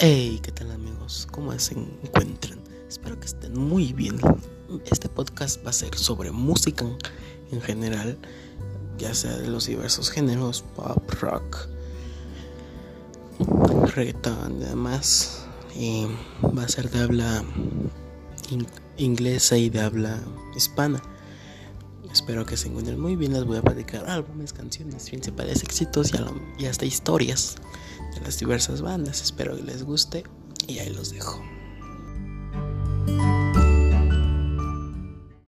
Hey, ¿qué tal amigos? ¿Cómo se encuentran? Espero que estén muy bien. Este podcast va a ser sobre música en general, ya sea de los diversos géneros, pop, rock, reggaeton y demás. Y va a ser de habla inglesa y de habla hispana. Espero que se encuentren muy bien. Les voy a platicar álbumes, canciones, principales éxitos y, hasta historias diversas bandas. Espero que les guste y ahí los dejo.